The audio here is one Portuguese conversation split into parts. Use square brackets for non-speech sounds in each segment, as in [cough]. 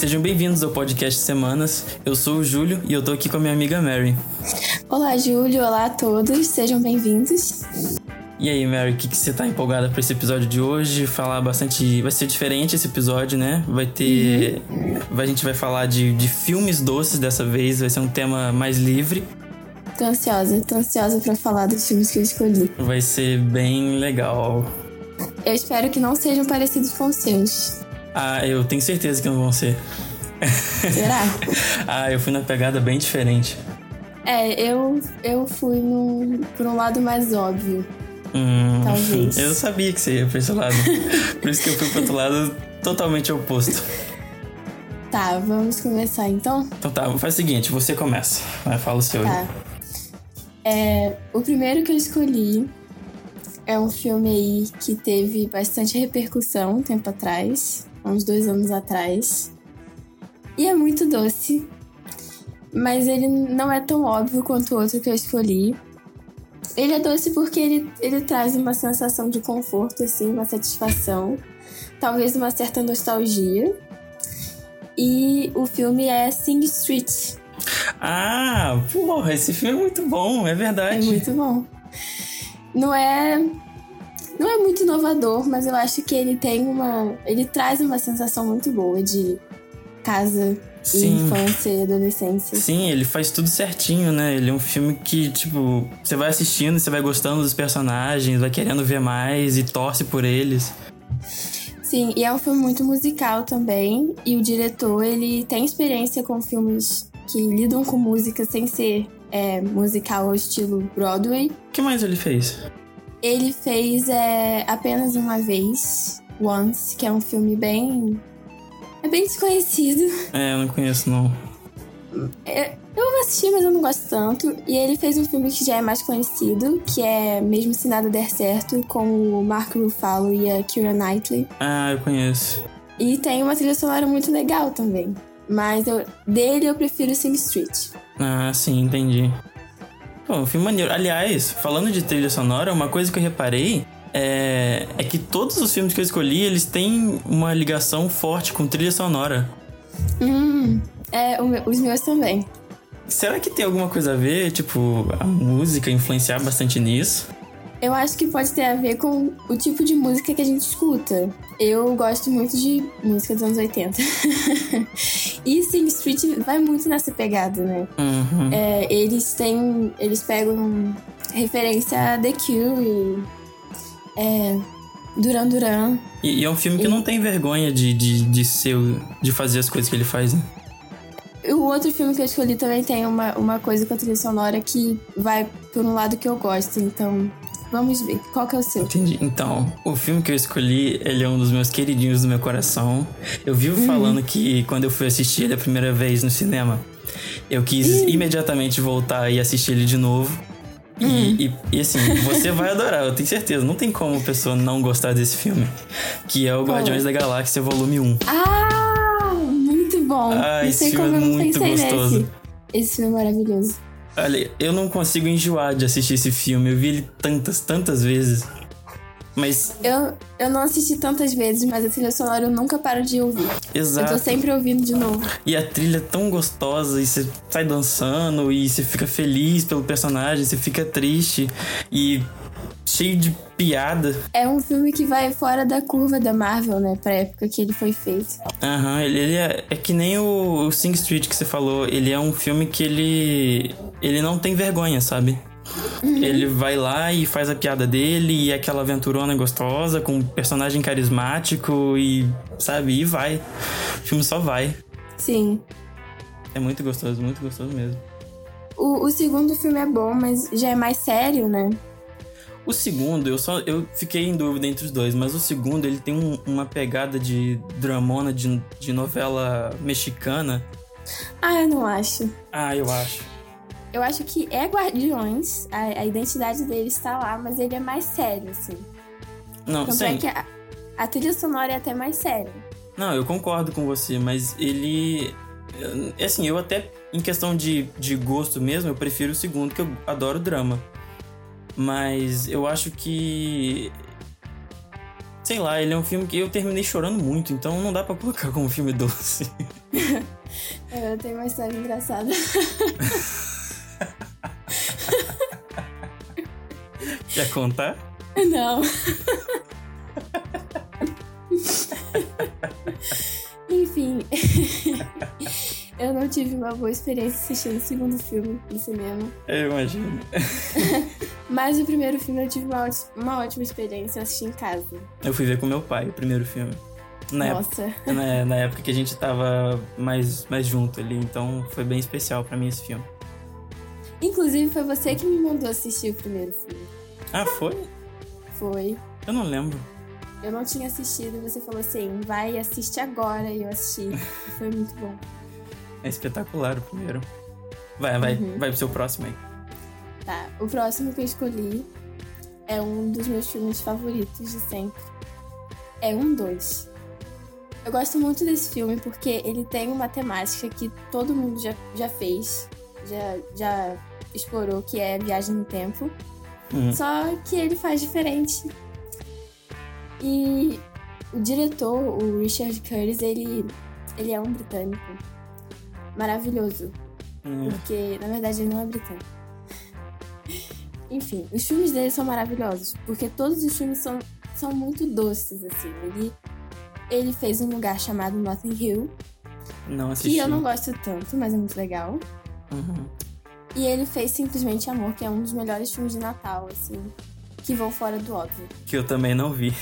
Sejam bem-vindos ao podcast Semanas. Eu sou o Júlio e eu tô aqui com a minha amiga Mary. Olá, Júlio. Olá a todos. Sejam bem-vindos. E aí, Mary, o que, que você tá empolgada para esse episódio de hoje? Falar bastante. Vai ser diferente esse episódio, né? Vai ter. Uhum. A gente vai falar de, de filmes doces dessa vez, vai ser um tema mais livre. Tô ansiosa, tô ansiosa pra falar dos filmes que eu escolhi. Vai ser bem legal. Eu espero que não sejam parecidos com os seus. Ah, eu tenho certeza que não vão ser. Será? [laughs] ah, eu fui na pegada bem diferente. É, eu, eu fui no, por um lado mais óbvio. Hum, talvez. Eu sabia que você ia pra esse lado. por isso que eu fui pro outro lado totalmente oposto. Tá, vamos começar então? Então tá, faz o seguinte, você começa. Fala o seu tá. É, o primeiro que eu escolhi é um filme aí que teve bastante repercussão um tempo atrás uns dois anos atrás. E é muito doce, mas ele não é tão óbvio quanto o outro que eu escolhi. Ele é doce porque ele, ele traz uma sensação de conforto, assim, uma satisfação, talvez uma certa nostalgia. E o filme é Sing Street. Ah, porra, esse filme é muito bom, é verdade. É muito bom. Não é não é muito inovador, mas eu acho que ele tem uma. Ele traz uma sensação muito boa de casa Sim. infância e adolescência. Sim, ele faz tudo certinho, né? Ele é um filme que, tipo, você vai assistindo, você vai gostando dos personagens, vai querendo ver mais e torce por eles. Sim, e é um filme muito musical também. E o diretor, ele tem experiência com filmes que lidam com música sem ser é, musical ao estilo Broadway. O que mais ele fez? Ele fez é, apenas uma vez, Once, que é um filme bem. É bem desconhecido. É, eu não conheço, não. É, eu assisti, mas eu não gosto tanto. E ele fez um filme que já é mais conhecido, que é Mesmo Se Nada Der Certo, com o Mark Ruffalo e a Keira Knightley. Ah, eu conheço. E tem uma trilha sonora muito legal também. Mas eu, dele eu prefiro Sing Street. Ah, sim, entendi. Pô, um filme maneiro. Aliás, falando de trilha sonora, uma coisa que eu reparei é, é que todos os filmes que eu escolhi, eles têm uma ligação forte com trilha sonora. Hum, é, os meus também. Será que tem alguma coisa a ver, tipo, a música influenciar bastante nisso? Eu acho que pode ter a ver com o tipo de música que a gente escuta. Eu gosto muito de música dos anos 80. [laughs] e Sing Street vai muito nessa pegada, né? Uhum. É, eles têm. Eles pegam referência a The Cure e. É, Duran Duran. E, e é um filme que e... não tem vergonha de, de, de, ser, de fazer as coisas que ele faz, né? O outro filme que eu escolhi também tem uma, uma coisa com a trilha sonora que vai por um lado que eu gosto, então Vamos ver. Qual que é o seu? Entendi. Então, o filme que eu escolhi, ele é um dos meus queridinhos do meu coração. Eu vivo uhum. falando que quando eu fui assistir ele a primeira vez no cinema, eu quis uhum. imediatamente voltar e assistir ele de novo. Uhum. E, e, e, assim, você vai adorar, eu tenho certeza. Não tem como a pessoa não gostar desse filme. Que é o Guardiões da Galáxia Volume 1. Ah, muito bom. Ah, esse filme é muito gostoso. Nesse. Esse filme é maravilhoso. Olha, eu não consigo enjoar de assistir esse filme. Eu vi ele tantas, tantas vezes. Mas. Eu, eu não assisti tantas vezes, mas a trilha sonora eu nunca paro de ouvir. Exato. Eu tô sempre ouvindo de novo. E a trilha é tão gostosa, e você sai dançando, e você fica feliz pelo personagem, você fica triste. E cheio de piada. É um filme que vai fora da curva da Marvel, né? Pra época que ele foi feito. Aham, uhum, ele, ele é, é, que nem o, o Sing Street que você falou. Ele é um filme que ele. Ele não tem vergonha, sabe? Ele vai lá e faz a piada dele e aquela aventurona gostosa com um personagem carismático e, sabe, e vai. O filme só vai. Sim. É muito gostoso, muito gostoso mesmo. O, o segundo filme é bom, mas já é mais sério, né? O segundo, eu só eu fiquei em dúvida entre os dois, mas o segundo ele tem um, uma pegada de dramona de, de novela mexicana. Ah, eu não acho. Ah, eu acho. Eu acho que é Guardiões, a, a identidade dele está lá, mas ele é mais sério, assim. Não, Tanto sim. é que a, a trilha sonora é até mais séria. Não, eu concordo com você, mas ele. é Assim, eu até, em questão de, de gosto mesmo, eu prefiro o segundo, que eu adoro drama. Mas eu acho que. Sei lá, ele é um filme que eu terminei chorando muito, então não dá pra colocar como filme doce. [laughs] É, Eu tenho uma história engraçada. [laughs] [laughs] Quer contar? Não. Enfim, [laughs] eu não tive uma boa experiência assistindo o segundo filme no cinema. Eu imagino. [laughs] Mas o primeiro filme eu tive uma, ótima- uma ótima experiência assistindo em casa. Eu fui ver com meu pai o primeiro filme. Na época, Nossa. na, na época que a gente tava mais, mais junto ali, então foi bem especial pra mim esse filme. Inclusive, foi você que me mandou assistir o primeiro filme. Ah, foi? Foi. Eu não lembro. Eu não tinha assistido e você falou assim: vai, assiste agora. E eu assisti. E foi muito bom. É espetacular o primeiro. Vai, vai, Uhum. vai pro seu próximo aí. Tá, o próximo que eu escolhi é um dos meus filmes favoritos de sempre. É um dois. Eu gosto muito desse filme porque ele tem uma temática que todo mundo já, já fez, já, já explorou, que é viagem no tempo. Hum. Só que ele faz diferente. E o diretor, o Richard Curtis, ele, ele é um britânico maravilhoso. Hum. Porque, na verdade, ele não é britânico. Enfim, os filmes dele são maravilhosos, porque todos os filmes são, são muito doces, assim. Ele, ele fez um lugar chamado Notting Hill, Não assisti. que eu não gosto tanto, mas é muito legal. Uhum. E ele fez Simplesmente Amor, que é um dos melhores filmes de Natal, assim, que vão fora do óbvio. Que eu também não vi. [laughs]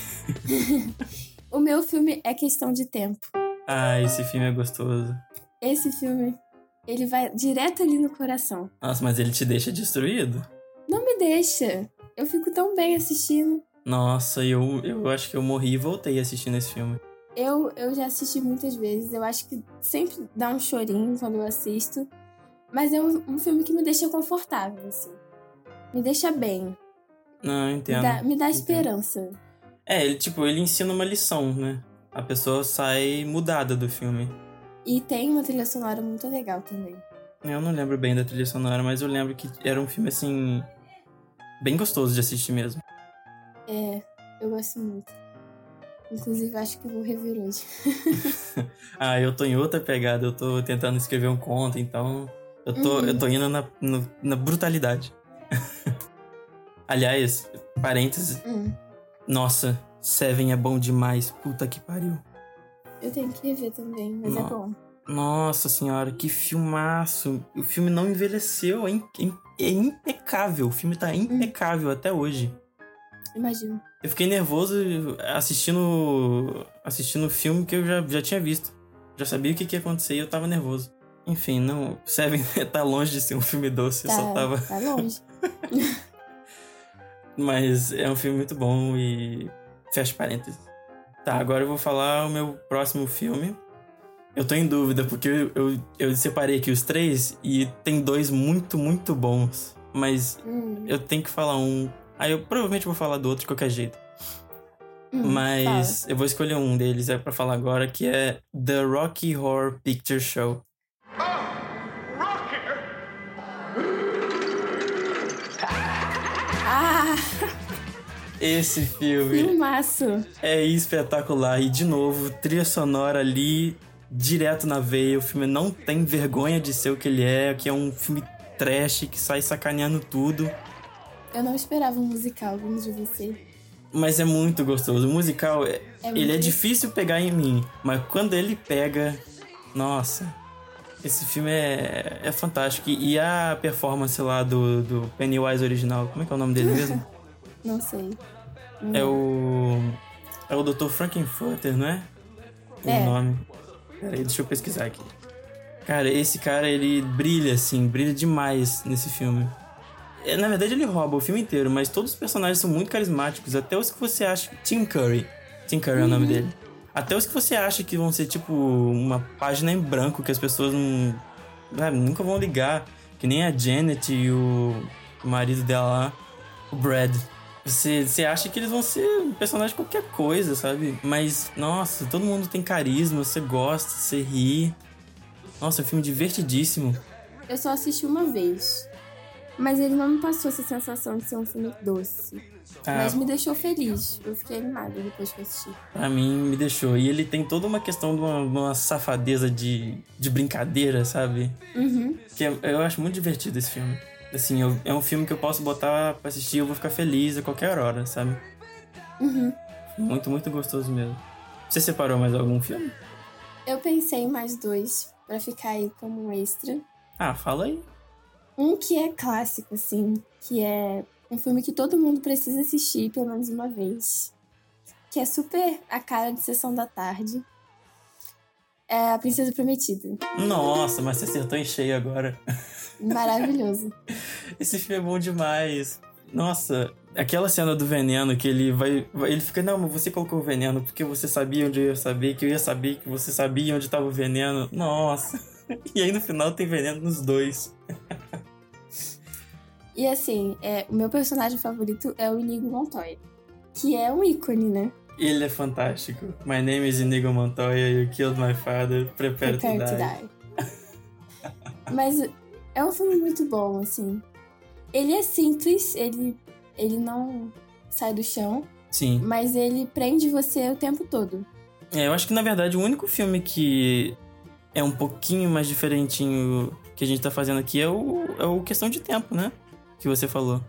O meu filme é questão de tempo. Ah, esse filme é gostoso. Esse filme, ele vai direto ali no coração. Nossa, mas ele te deixa destruído? Não me deixa. Eu fico tão bem assistindo. Nossa, eu, eu acho que eu morri e voltei assistindo esse filme. Eu, eu já assisti muitas vezes. Eu acho que sempre dá um chorinho quando eu assisto. Mas é um, um filme que me deixa confortável, assim. Me deixa bem. Não, eu Me entendo. dá, me dá entendo. esperança. É, ele, tipo, ele ensina uma lição, né? A pessoa sai mudada do filme. E tem uma trilha sonora muito legal também. Eu não lembro bem da trilha sonora, mas eu lembro que era um filme, assim... Bem gostoso de assistir mesmo. É, eu gosto muito. Inclusive, acho que vou rever hoje. [laughs] Ah, eu tô em outra pegada, eu tô tentando escrever um conto, então eu tô, Uhum. eu tô indo na, no- na brutalidade. [laughs] Aliás, parênteses, Hum, nossa, Seven é bom demais, puta que pariu. eu tenho que rever também, mas é Não. bom. Nossa senhora, que filmaço. O filme não envelheceu, é, im- é impecável, o filme tá impecável até hoje. Imagino. Eu fiquei nervoso assistindo assistindo o filme que eu já, já tinha visto. Já sabia o que, que ia acontecer e eu tava nervoso. Enfim, não. Seven [laughs] tá longe de ser um filme doce, eu Tá, só tava. tá longe. [laughs] Mas é um filme muito bom e. Fecha parênteses. Tá, agora eu vou falar o meu próximo filme. Eu tô em dúvida, porque eu, eu, eu separei aqui os três e tem dois muito, muito bons. Mas Hum, eu tenho que falar um. Aí eu provavelmente vou falar do outro de qualquer jeito. hum, Mas eu vou escolher um deles é pra falar agora, que é The Rocky Horror Picture Show. Esse filme filmaço. é espetacular. E de novo, trilha sonora ali, direto na veia. O filme não tem vergonha de ser o que ele é, que é um filme trash que sai sacaneando tudo. Eu não esperava um musical vindo de você. Mas é muito gostoso. O musical, é- É ele é difícil pegar em mim, mas quando ele pega, nossa, esse filme é, é fantástico. E e a performance lá do, do Pennywise original, como é que é o nome dele mesmo? [laughs] Não sei. Não é o. É o Dr. Frankenfurter, não é? O É. nome. Peraí, deixa eu pesquisar aqui. Cara, esse cara, ele brilha, assim, brilha demais nesse filme. É, Na verdade, ele rouba o filme inteiro, mas todos os personagens são muito carismáticos. Até os que você acha. Tim Curry. Tim Curry é o nome dele. Até os que você acha que vão ser, tipo, uma página em branco que as pessoas não. sabe, nunca vão ligar. Que nem a Janet e o marido dela lá, o Brad. Você, você acha que eles vão ser um personagem de qualquer coisa, sabe? Mas, nossa, todo mundo tem carisma, você gosta, você ri. Nossa, é um filme divertidíssimo. Eu só assisti uma vez. Mas ele não me passou essa sensação de ser um filme doce. Ah, mas me deixou feliz. Eu fiquei animada depois que assisti. Pra mim, me deixou. E ele tem toda uma questão de uma, uma safadeza de, de brincadeira, sabe? Uhum. Que é, eu acho muito divertido esse filme. Assim, eu, é um filme que eu posso botar pra assistir e eu vou ficar feliz a qualquer hora, sabe? Uhum. Muito, muito gostoso mesmo. Você separou mais algum filme? Eu pensei em mais dois para ficar aí como um extra. Ah, fala aí. Um que é clássico, assim, que é um filme que todo mundo precisa assistir pelo menos uma vez. Que é super a cara de sessão da tarde. É A Princesa Prometida. Nossa, mas você acertou em cheio agora. [laughs] Maravilhoso. Esse filme é bom demais. Nossa, aquela cena do veneno que ele vai, Ele fica, não, mas você colocou o veneno porque você sabia onde eu ia saber, que eu ia saber que você sabia onde estava o veneno. Nossa. [laughs] E aí no final tem veneno nos dois. E assim, é, o meu personagem favorito é o Inigo Montoya, que é um ícone, né? Ele é fantástico. My name is Inigo Montoya, you killed my father, prepare, prepare to, to die. die. Mas é um filme muito bom, assim. Ele é simples, ele, ele não sai do chão. Sim. Mas ele prende você o tempo todo. É, eu acho que na verdade o único filme que é um pouquinho mais diferentinho que a gente tá fazendo aqui é o, é o Questão de Tempo, né? que você falou.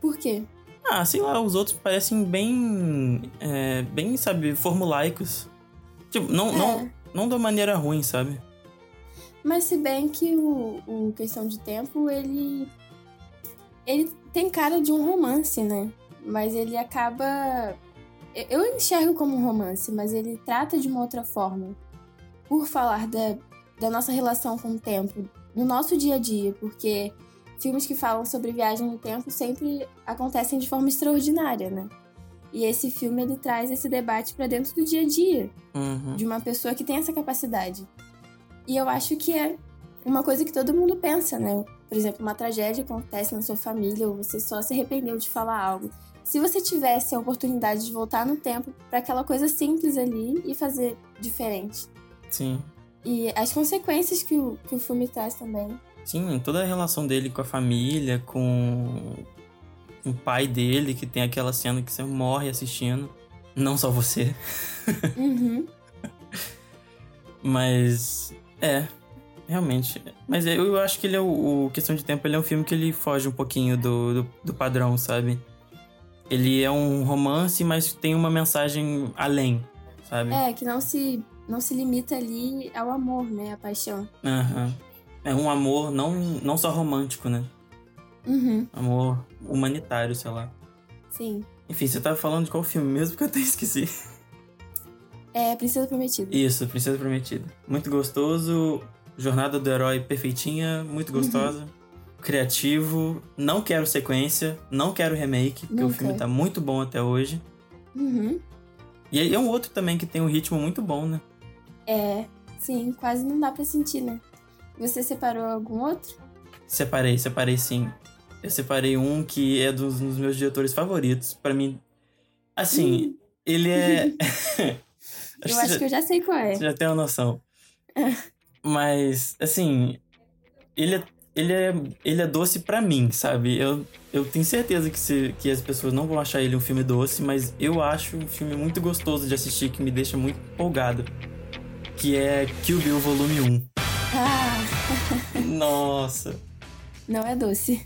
Por quê? Ah, sei lá, os outros parecem bem. É, bem, sabe, formulaicos. Tipo, não, é. não, não da maneira ruim, sabe? Mas se bem que o, o Questão de Tempo, ele. Ele tem cara de um romance, né? Mas ele acaba. Eu enxergo como um romance, mas ele trata de uma outra forma. Por falar da, da nossa relação com o tempo, no nosso dia a dia, porque filmes que falam sobre viagem no tempo sempre acontecem de forma extraordinária, né? E esse filme ele traz esse debate para dentro do dia a dia uhum. de uma pessoa que tem essa capacidade. E eu acho que é uma coisa que todo mundo pensa, né? Por exemplo, uma tragédia acontece na sua família ou você só se arrependeu de falar algo. Se você tivesse a oportunidade de voltar no tempo para aquela coisa simples ali e fazer diferente. Sim. E as consequências que o, que o filme traz também Sim, toda a relação dele com a família, com o pai dele, que tem aquela cena que você morre assistindo. Não só você. Uhum. [laughs] Mas. É, realmente. Mas eu acho que ele é o, o, Questão de Tempo, ele é um filme que ele foge um pouquinho do, do, do padrão, sabe? Ele é um romance, mas tem uma mensagem além, sabe? É, que não se, não se limita ali ao amor, né? A paixão. Uhum. É um amor não, não só romântico, né? Uhum. Amor humanitário, sei lá. Sim. Enfim, você tava falando de qual filme mesmo que eu até [laughs] esqueci? É Princesa Prometida. Isso, Princesa Prometida. Muito gostoso. Jornada do herói perfeitinha, muito uhum. gostosa. Uhum. Criativo. Não quero sequência, não quero remake, porque Nunca. o filme tá muito bom até hoje. Uhum. E aí é um outro também que tem um ritmo muito bom, né? É, sim, quase não dá pra sentir, né? Você separou algum outro? Separei, separei sim. Eu separei um que é dos, dos meus diretores favoritos. para mim, assim, hum. ele é. [laughs] [laughs] eu acho já, que eu já sei qual é. Você já tem uma noção. [laughs] Mas, assim, ele é, ele é, ele é doce para mim, sabe? Eu, eu tenho certeza que, se, que as pessoas não vão achar ele um filme doce, mas eu acho um filme muito gostoso de assistir que me deixa muito empolgado. Que é Kill Bill Volume 1. Ah. [laughs] Nossa. Não é doce.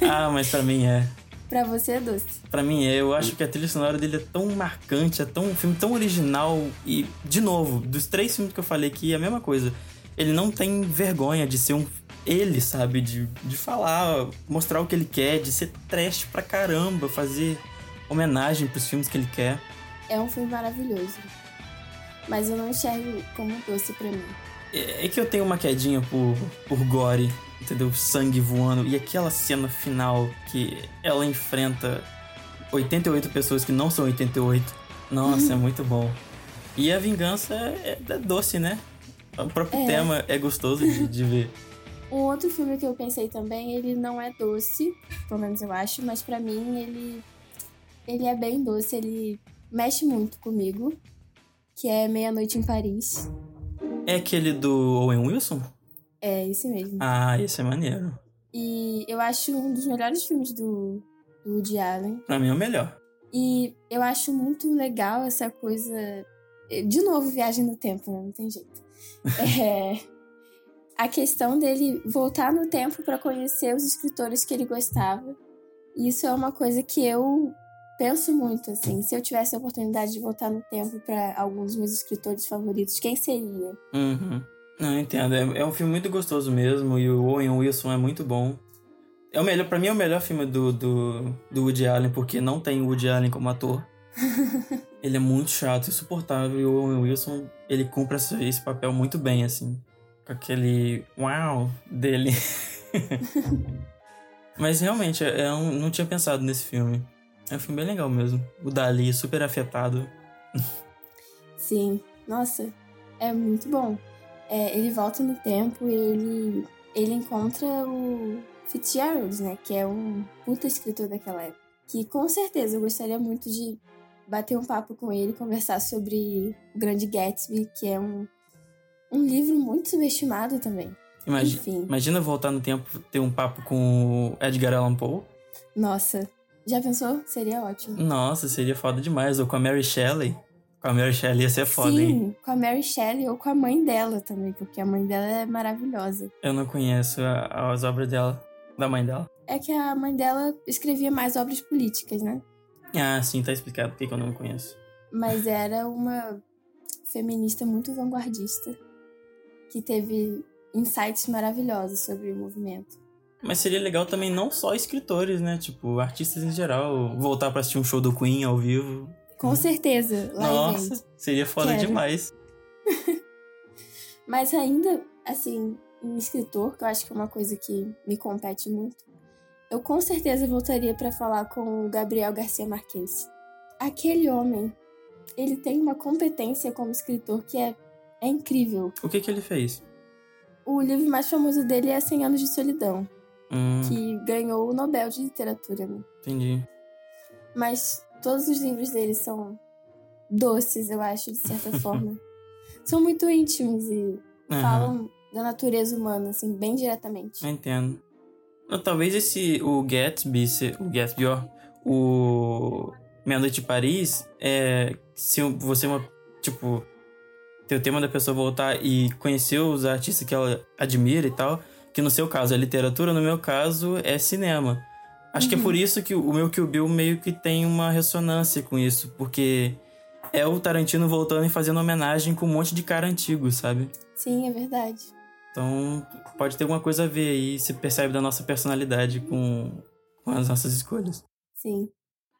ah, mas pra mim é. Pra você é doce. Pra mim é. Eu acho que a trilha sonora dele é tão marcante, é tão, um filme tão original. E, de novo, dos três filmes que eu falei aqui, é a mesma coisa. Ele não tem vergonha de ser um. Ele, sabe? De, de falar, mostrar o que ele quer, de ser trash pra caramba, fazer homenagem pros filmes que ele quer. É um filme maravilhoso. Mas eu não enxergo como doce pra mim. É, é que eu tenho uma quedinha por, por gore, entendeu? Sangue voando. E aquela cena final que ela enfrenta 88 pessoas que não são 88. Nossa, é muito bom. E a vingança é, é doce, né? O próprio é. tema é gostoso de, de ver. [laughs] Um outro filme que eu pensei também, ele não é doce, pelo menos eu acho, mas para mim ele ele é bem doce, ele mexe muito comigo, que é Meia-Noite em Paris. É aquele do Owen Wilson? É, esse mesmo. Ah, esse é maneiro. E eu acho um dos melhores filmes do, do Woody Allen. Pra mim é o melhor. E eu acho muito legal essa coisa. De novo, viagem no tempo, né? não tem jeito. [laughs] é, a questão dele voltar no tempo para conhecer os escritores que ele gostava. Isso é uma coisa que eu penso muito, assim. Se eu tivesse a oportunidade de voltar no tempo para alguns dos meus escritores favoritos, quem seria? Uhum. Não, entendo. É, é, um filme muito gostoso mesmo e o Owen Wilson é muito bom. É o melhor, para mim é o melhor filme do, do, do Woody Allen, porque não tem Woody Allen como ator. [laughs] ele é muito chato, insuportável, e o Owen Wilson, ele cumpre esse, esse papel muito bem, assim. Com aquele uau dele. [laughs] Mas realmente, eu é não tinha pensado nesse filme. É um filme bem legal mesmo. O Dali, super afetado. Sim, nossa, é muito bom. É, ele volta no tempo e ele, ele encontra o Fitzgerald, né? Que é um puta escritor daquela época. Que com certeza eu gostaria muito de bater um papo com ele, conversar sobre o Grande Gatsby, que é um, um livro muito subestimado também. Imagina, Enfim. imagina voltar no tempo ter um papo com o Edgar Allan Poe. Nossa, já pensou? Seria ótimo. Nossa, seria foda demais. Ou com a Mary Shelley. Com a Mary Shelley ia ser foda, Sim, hein? com a Mary Shelley ou com a mãe dela também, porque a mãe dela é maravilhosa. Eu não conheço a, as obras dela, da mãe dela. É que a mãe dela escrevia mais obras políticas, né? Ah, sim, tá explicado porque eu não conheço. Mas era uma feminista muito vanguardista que teve insights maravilhosos sobre o movimento. Mas seria legal também não só escritores, né? Tipo, artistas em geral, voltar para assistir um show do Queen ao vivo. Com certeza. Nossa, seria foda Quero. demais. [laughs] Mas ainda, assim, um escritor, que eu acho que é uma coisa que me compete muito, eu com certeza voltaria para falar com o Gabriel Garcia Marquez. Aquele homem, ele tem uma competência como escritor que é, é incrível. O que que ele fez? O livro mais famoso dele é Cem Anos de Solidão, hum. que ganhou o Nobel de Literatura. Né? Entendi. Mas todos os livros dele são doces, eu acho, de certa [laughs] forma. São muito íntimos e uhum. falam da natureza humana, assim, bem diretamente. Eu entendo. Talvez esse, o Gatsby, o Gatsby, ó, o Meia Noite de Paris, é, se você, uma, tipo, ter o tema da pessoa voltar e conhecer os artistas que ela admira e tal, que no seu caso é literatura, no meu caso é cinema. Acho uhum. que é por uhum. isso que o meu Kill Bill meio que tem uma ressonância com isso, porque é o Tarantino voltando e fazendo homenagem com um monte de cara antigo, sabe? Sim, é verdade. Então, pode ter alguma coisa a ver aí, se percebe da nossa personalidade com, com as nossas escolhas. Sim.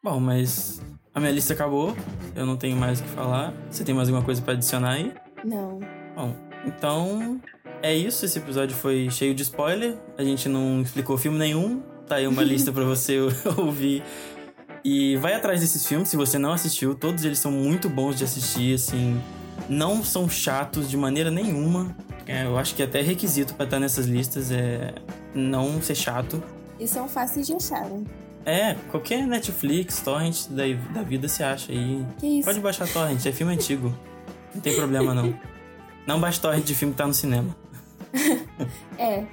Bom, mas a minha lista acabou, eu não tenho mais o que falar. Você tem mais alguma coisa para adicionar aí? Não. Bom, então é isso. Esse episódio foi cheio de spoiler. A gente não explicou filme nenhum, Tá aí uma lista para você [laughs] ouvir. E vai atrás desses filmes, se você não assistiu, todos eles são muito bons de assistir, assim, não são chatos de maneira nenhuma. É, eu acho que até requisito para estar nessas listas é não ser chato. E são fáceis de achar, né? É, qualquer Netflix, torrent da, da vida se acha aí. Que isso? Pode baixar torrent, é filme antigo. Não tem problema não. Não baixe torrent de filme que tá no cinema. [laughs] é.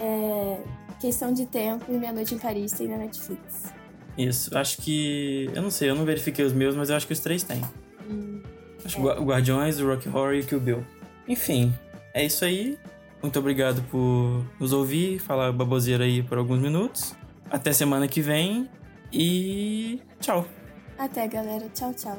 É Questão de Tempo e Meia Noite em Paris tem na Netflix. Isso, acho que. Eu não sei, eu não verifiquei os meus, mas eu acho que os três têm. Hum, acho é. Guardiões, o Rock Horror e o Kill Bill. Enfim, é isso aí. Muito obrigado por nos ouvir, falar baboseira aí por alguns minutos. Até semana que vem e tchau. Até, galera. Tchau, tchau.